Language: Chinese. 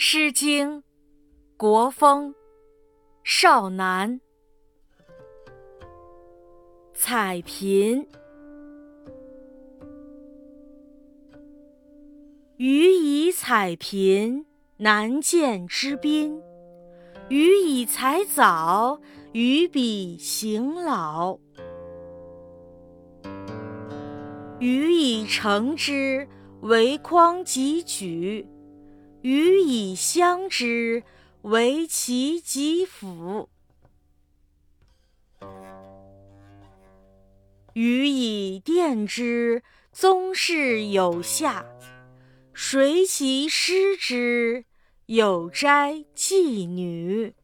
诗经·国风·少南。采苹，予以采苹，难见之宾。予以采藻，予彼行老。予以成之，为匡己举。予以相之，为其己辅。予以奠之，宗室有下；谁其师之，有斋妓女。